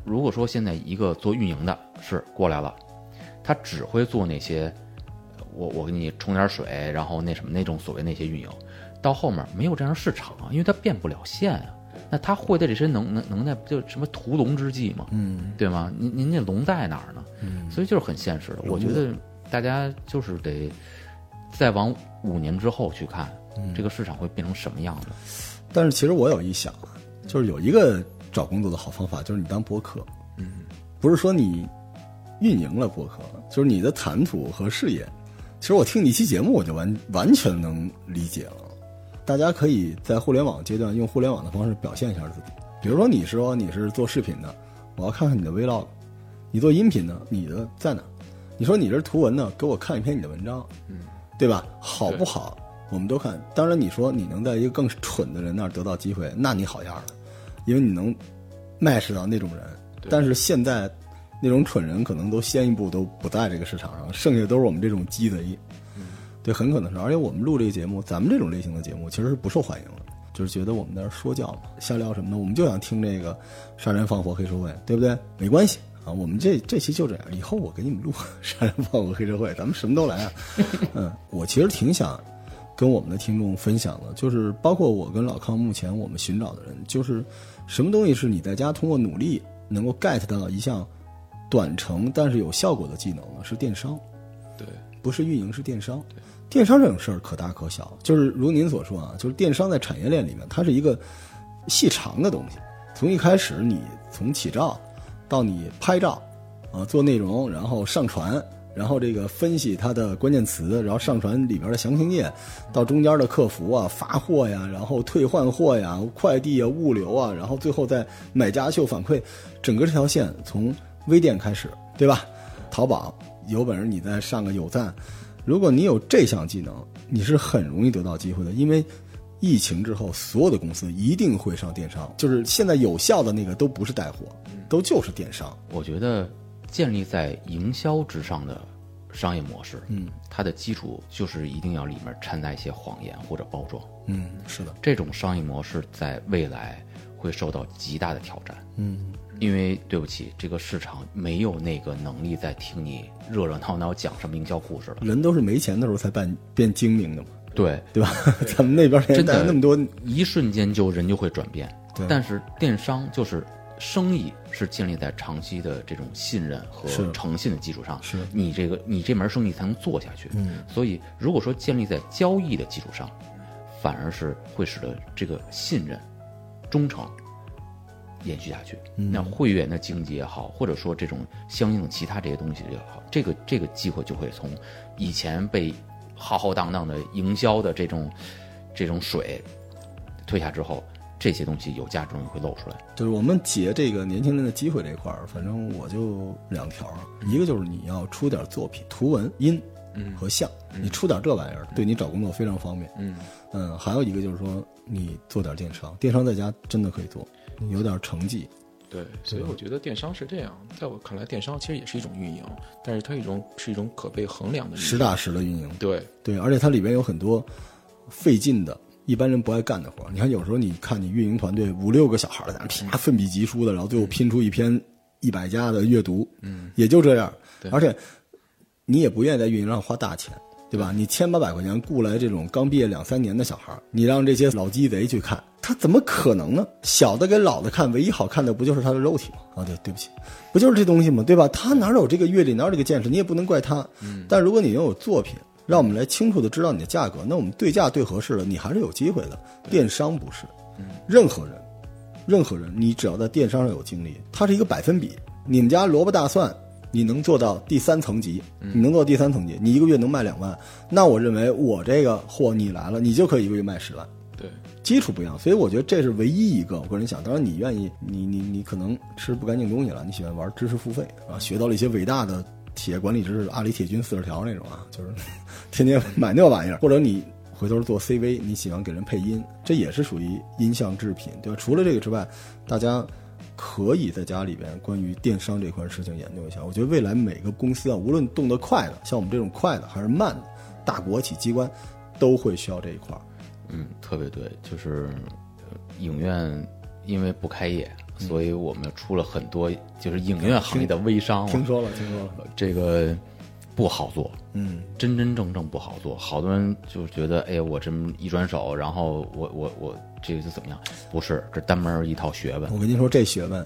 如果说现在一个做运营的是过来了，他只会做那些，呃我我给你冲点水，然后那什么那种所谓那些运营，到后面没有这样的市场啊，因为他变不了线啊。那他会的这些能能能耐，不就什么屠龙之计嘛，嗯，对吗？您您那龙在哪儿呢？嗯，所以就是很现实的。我觉得大家就是得再往五年之后去看，这个市场会变成什么样子。但是其实我有一想，就是有一个找工作的好方法，就是你当播客。嗯，不是说你运营了播客，就是你的谈吐和视野。其实我听你一期节目，我就完完全能理解了。大家可以在互联网阶段用互联网的方式表现一下自己。比如说，你说你是做视频的，我要看看你的 vlog；你做音频的，你的在哪？你说你这是图文的，给我看一篇你的文章，嗯，对吧？好不好？我们都看。当然，你说你能在一个更蠢的人那儿得到机会，那你好样了，因为你能 match 到那种人。但是现在那种蠢人可能都先一步都不在这个市场上，剩下的都是我们这种鸡贼。对，很可能是。而且我们录这个节目，咱们这种类型的节目其实是不受欢迎的，就是觉得我们在说教嘛，瞎聊什么的，我们就想听这个杀人放火黑社会，对不对？没关系啊，我们这这期就这样，以后我给你们录 <laughs> 杀人放火黑社会，咱们什么都来啊。嗯，我其实挺想跟我们的听众分享了，就是包括我跟老康目前我们寻找的人，就是什么东西是你在家通过努力能够 get 到一项短程但是有效果的技能呢？是电商。对，不是运营，是电商。电商这种事儿可大可小，就是如您所说啊，就是电商在产业链里面，它是一个细长的东西。从一开始，你从起照到你拍照，啊，做内容，然后上传，然后这个分析它的关键词，然后上传里边的详情页，到中间的客服啊、发货呀，然后退换货呀、快递啊、物流啊，然后最后再买家秀反馈，整个这条线从微店开始，对吧？淘宝有本事你再上个有赞，如果你有这项技能，你是很容易得到机会的，因为疫情之后，所有的公司一定会上电商，就是现在有效的那个都不是带货，都就是电商。我觉得建立在营销之上的商业模式，嗯，它的基础就是一定要里面掺杂一些谎言或者包装。嗯，是的，这种商业模式在未来会受到极大的挑战。嗯，因为对不起，这个市场没有那个能力再听你热热闹闹讲什么营销故事了。人都是没钱的时候才变变精明的嘛，对，对吧？咱们那边真的带那么多，一瞬间就人就会转变。但是电商就是生意是建立在长期的这种信任和诚信的基础上，是你这个你这门生意才能做下去。嗯，所以如果说建立在交易的基础上，反而是会使得这个信任、忠诚延续下去。嗯那会员的经济也好，或者说这种相应的其他这些东西也好，这个这个机会就会从以前被浩浩荡荡的营销的这种这种水退下之后，这些东西有价值的东西会露出来。就是我们解这个年轻人的机会这块儿，反正我就两条儿，一个就是你要出点作品，图文、音和像，你出点这玩意儿，对你找工作非常方便。嗯嗯，还有一个就是说，你做点电商，电商在家真的可以做，你有点成绩。对，所以我觉得电商是这样，在我看来，电商其实也是一种运营，但是它一种是一种可被衡量的。实打实的运营，对，对，而且它里边有很多费劲的，一般人不爱干的活儿。你看，有时候你看你运营团队五六个小孩儿在那啪奋笔疾书的，然后最后拼出一篇一百家的阅读，嗯，也就这样。对而且你也不愿意在运营上花大钱，对吧？你千八百块钱雇来这种刚毕业两三年的小孩儿，你让这些老鸡贼去看，他怎么可能呢？小的给老的看，唯一好看的不就是他的肉体吗？啊，对，对不起，不就是这东西吗？对吧？他哪有这个阅历，哪有这个见识？你也不能怪他。嗯，但如果你拥有作品，让我们来清楚的知道你的价格。那我们对价对合适了，你还是有机会的。电商不是，任何人，任何人，你只要在电商上有经历，它是一个百分比。你们家萝卜大蒜，你能做到第三层级，你能做到第三层级，你一个月能卖两万，那我认为我这个货你来了，你就可以一个月卖十万。对，基础不一样，所以我觉得这是唯一一个。我个人想，当然你愿意，你你你可能吃不干净东西了，你喜欢玩知识付费啊，学到了一些伟大的企业管理知识，阿里铁军四十条那种啊，就是 <laughs> 天天买那玩意儿，或者你回头做 CV，你喜欢给人配音，这也是属于音像制品，对吧？除了这个之外，大家可以在家里边关于电商这块事情研究一下。我觉得未来每个公司啊，无论动得快的，像我们这种快的还是慢的，大国企机关都会需要这一块儿。嗯，特别对，就是影院因为不开业，所以我们出了很多就是影院行业的微商嘛，听说了，听说了，这个不好做，嗯，真真正正不好做。好多人就觉得，哎呀，我这么一转手，然后我我我这个就怎么样？不是，这单门一套学问。我跟您说，这学问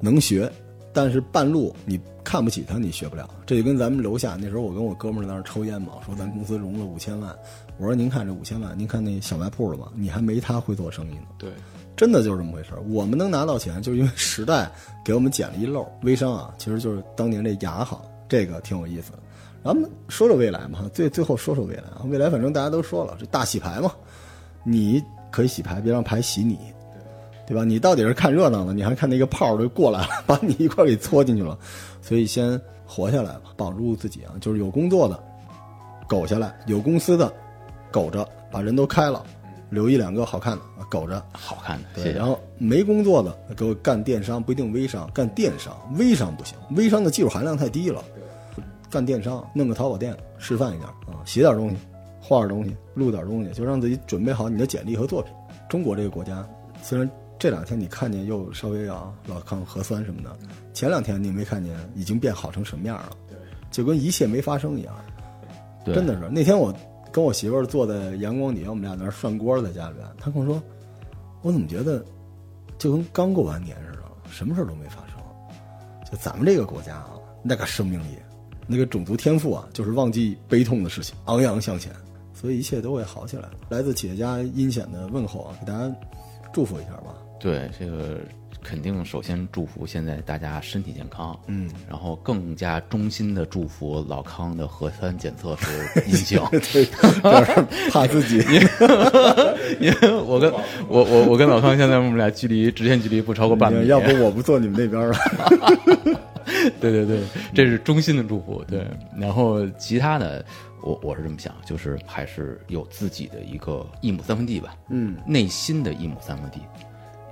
能学，但是半路你看不起他，你学不了。这就跟咱们楼下那时候，我跟我哥们儿在那儿抽烟嘛，说咱公司融了五千万。我说您看这五千万，您看那小卖铺了吗？你还没他会做生意呢。对，真的就是这么回事儿。我们能拿到钱，就是因为时代给我们捡了一漏。微商啊，其实就是当年这雅好，这个挺有意思的。咱们说说未来嘛，最最后说说未来啊。未来反正大家都说了，这大洗牌嘛，你可以洗牌，别让牌洗你，对吧？你到底是看热闹呢，你还看那个炮儿就过来了，<laughs> 把你一块给搓进去了。所以先活下来吧，保住自己啊，就是有工作的苟下来，有公司的苟着，把人都开了，留一两个好看的啊苟着。好看的，对，谢。然后没工作的给我干电商，不一定微商，干电商，微商不行，微商的技术含量太低了。干电商，弄个淘宝店示范一下啊，写点东西，画点东西，录点东西，就让自己准备好你的简历和作品。中国这个国家，虽然这两天你看见又稍微啊老抗核酸什么的，前两天你没看见已经变好成什么样了，就跟一切没发生一样。对真的是那天我跟我媳妇儿坐在阳光底下，我们俩在那儿涮锅在家里边，她跟我说，我怎么觉得就跟刚过完年似的，什么事儿都没发生。就咱们这个国家啊，那个生命力，那个种族天赋啊，就是忘记悲痛的事情，昂扬向前，所以一切都会好起来。来自企业家阴险的问候啊，给大家祝福一下吧。对，这个肯定首先祝福现在大家身体健康，嗯，然后更加衷心的祝福老康的核酸检测是 <laughs> 阴性。对，这是怕自己。因为我跟我我我跟老康现在我们俩距离直线距离不超过半米，要不我不坐你们那边了。<laughs> <laughs> 对对对，这是衷心的祝福。对，然后其他的，我我是这么想，就是还是有自己的一个一亩三分地吧，嗯，内心的一亩三分地，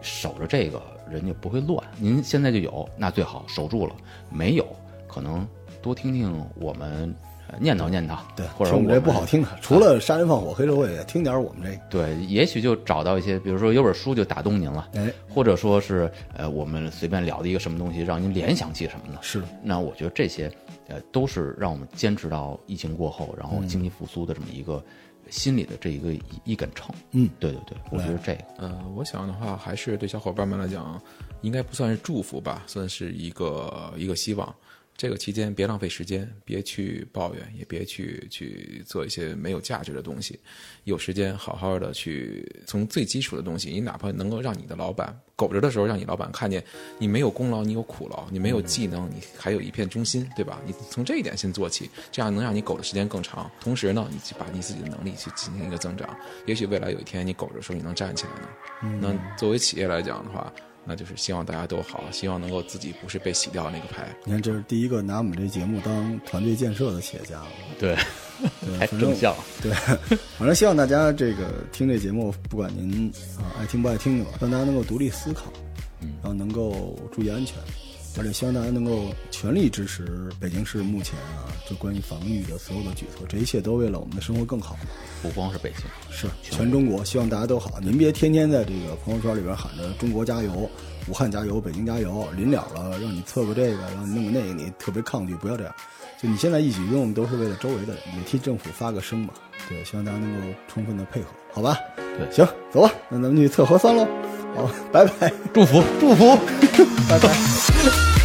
守着这个人就不会乱。您现在就有，那最好守住了；没有，可能多听听我们呃念叨念叨，对，或者听我们这不好听的，除了杀人放火、黑社会，也听点我们这个。对，也许就找到一些，比如说有本书就打动您了，哎，或者说是呃我们随便聊的一个什么东西，让您联想起什么呢？是，那我觉得这些呃都是让我们坚持到疫情过后，然后经济复苏的这么一个心里的这一个一一杆秤。嗯，对对对，我觉得这个呃，我想的话，还是对小伙伴们来讲，应该不算是祝福吧，算是一个一个希望。这个期间别浪费时间，别去抱怨，也别去去做一些没有价值的东西。有时间好好的去从最基础的东西，你哪怕能够让你的老板苟着的时候，让你老板看见你没有功劳，你有苦劳，你没有技能，你还有一片忠心，对吧？你从这一点先做起，这样能让你苟的时间更长。同时呢，你去把你自己的能力去进行一个增长，也许未来有一天你苟着的时候，你能站起来呢。那作为企业来讲的话，那就是希望大家都好，希望能够自己不是被洗掉那个牌。你看，这是第一个拿我们这节目当团队建设的企业家了。对，<laughs> 对，还反正正向。对，<laughs> 反正希望大家这个听这节目，不管您啊爱听不爱听的吧，让大家能够独立思考，嗯然后能够注意安全，而且希望大家能够全力支持北京市目前啊，就关于防御的所有的举措，这一切都为了我们的生活更好。不光是北京，是全中国，希望大家都好。您别天天在这个朋友圈里边喊着“中国加油”“武汉加油”“北京加油”，临了了让你测个这个，让你弄个那个，你特别抗拒，不要这样。就你现在一举一动都是为了周围的人，也替政府发个声嘛。对，希望大家能够充分的配合，好吧？对行，走吧，那咱们去测核酸喽。好，拜拜，祝福祝福。拜拜。